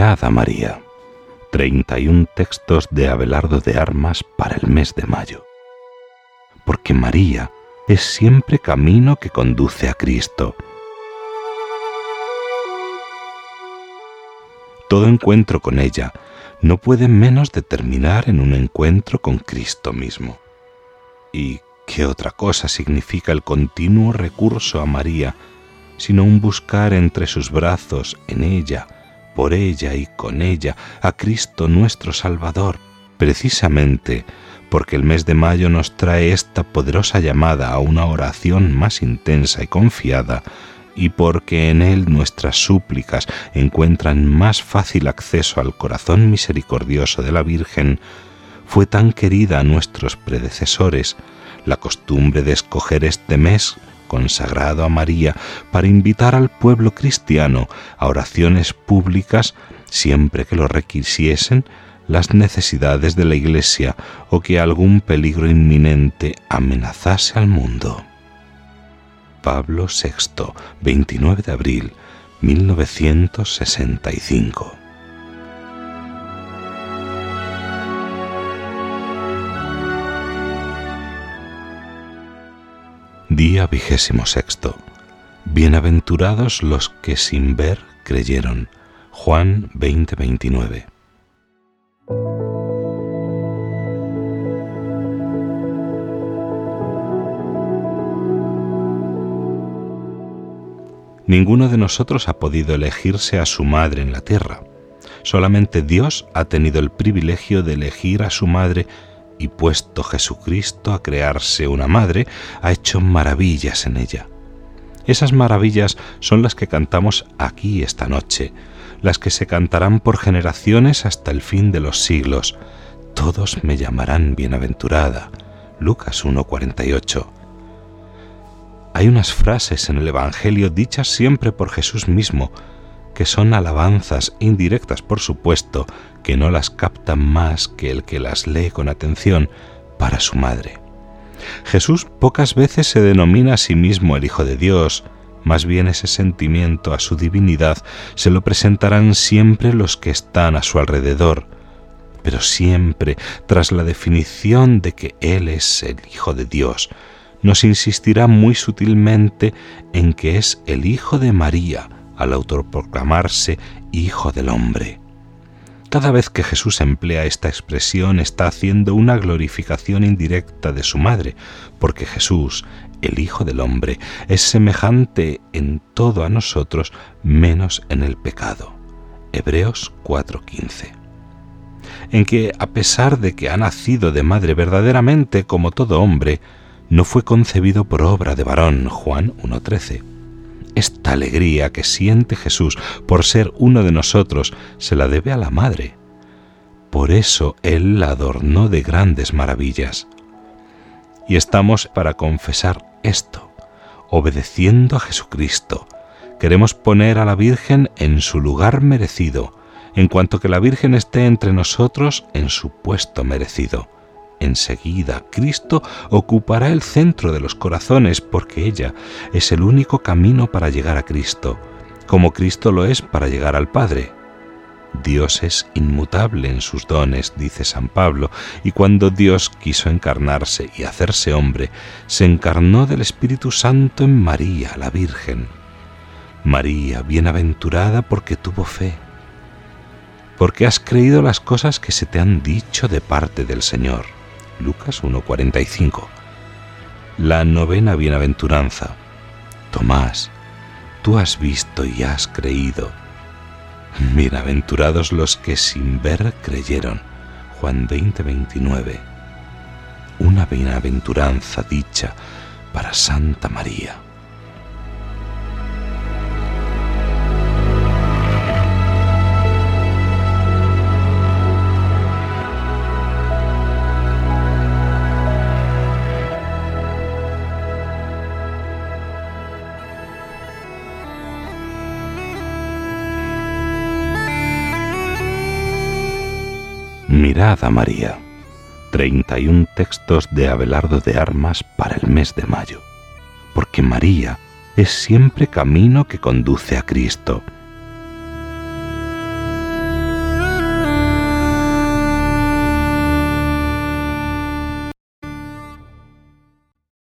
Mirad a María. 31 textos de Abelardo de Armas para el mes de mayo. Porque María es siempre camino que conduce a Cristo. Todo encuentro con ella no puede menos de terminar en un encuentro con Cristo mismo. ¿Y qué otra cosa significa el continuo recurso a María, sino un buscar entre sus brazos, en ella, por ella y con ella, a Cristo nuestro Salvador, precisamente porque el mes de mayo nos trae esta poderosa llamada a una oración más intensa y confiada, y porque en él nuestras súplicas encuentran más fácil acceso al corazón misericordioso de la Virgen, fue tan querida a nuestros predecesores la costumbre de escoger este mes consagrado a María para invitar al pueblo cristiano a oraciones públicas siempre que lo requisiesen las necesidades de la Iglesia o que algún peligro inminente amenazase al mundo. Pablo VI, 29 de abril 1965 Día vigésimo sexto. Bienaventurados los que sin ver creyeron. Juan 20:29. Ninguno de nosotros ha podido elegirse a su madre en la tierra. Solamente Dios ha tenido el privilegio de elegir a su madre y puesto Jesucristo a crearse una madre, ha hecho maravillas en ella. Esas maravillas son las que cantamos aquí esta noche, las que se cantarán por generaciones hasta el fin de los siglos. Todos me llamarán bienaventurada. Lucas 1:48. Hay unas frases en el Evangelio dichas siempre por Jesús mismo, que son alabanzas indirectas, por supuesto, que no las capta más que el que las lee con atención para su madre. Jesús pocas veces se denomina a sí mismo el Hijo de Dios, más bien ese sentimiento a su divinidad se lo presentarán siempre los que están a su alrededor, pero siempre tras la definición de que Él es el Hijo de Dios, nos insistirá muy sutilmente en que es el Hijo de María al autoproclamarse Hijo del Hombre. Cada vez que Jesús emplea esta expresión está haciendo una glorificación indirecta de su madre, porque Jesús, el Hijo del Hombre, es semejante en todo a nosotros menos en el pecado. Hebreos 4:15. En que, a pesar de que ha nacido de madre verdaderamente como todo hombre, no fue concebido por obra de varón, Juan 1:13 esta alegría que siente Jesús por ser uno de nosotros se la debe a la Madre. Por eso Él la adornó de grandes maravillas. Y estamos para confesar esto, obedeciendo a Jesucristo. Queremos poner a la Virgen en su lugar merecido, en cuanto que la Virgen esté entre nosotros en su puesto merecido enseguida Cristo ocupará el centro de los corazones porque ella es el único camino para llegar a Cristo, como Cristo lo es para llegar al Padre. Dios es inmutable en sus dones, dice San Pablo, y cuando Dios quiso encarnarse y hacerse hombre, se encarnó del Espíritu Santo en María, la Virgen. María, bienaventurada porque tuvo fe, porque has creído las cosas que se te han dicho de parte del Señor. Lucas 1.45. La novena bienaventuranza. Tomás, tú has visto y has creído. Bienaventurados los que sin ver creyeron. Juan 20.29. Una bienaventuranza dicha para Santa María. Mirad a María. 31 textos de Abelardo de Armas para el mes de mayo. Porque María es siempre camino que conduce a Cristo